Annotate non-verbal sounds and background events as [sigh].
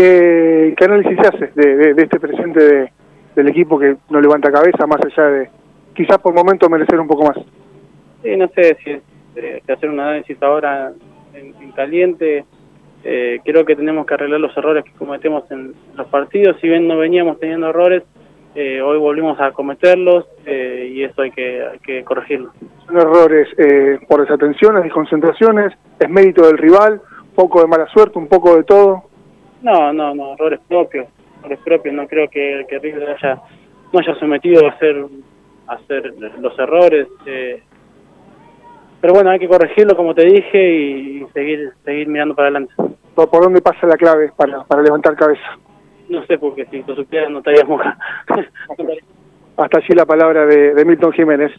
¿Qué, qué análisis se hace de, de, este presente de, del equipo que no levanta cabeza, más allá de quizás por momento merecer un poco más? Sí, no sé si, eh, hacer un análisis ahora en, caliente. Eh, creo que tenemos que arreglar los errores que cometemos en los partidos. Si bien no veníamos teniendo errores, eh, hoy volvimos a cometerlos eh, y eso hay que, hay que corregirlo. Son errores eh, por desatenciones, desconcentraciones, es mérito del rival, poco de mala suerte, un poco de todo. No, no, no, errores propios, errores propios. No creo que, que River haya, no haya sometido a hacer, a hacer los errores. pero bueno, hay que corregirlo como te dije y, seguir, seguir mirando para adelante. ¿Por, ¿Por dónde pasa la clave para, para levantar cabeza? No sé, porque si lo supieras no estaríamos acá. [laughs] Hasta allí la palabra de, de Milton Jiménez.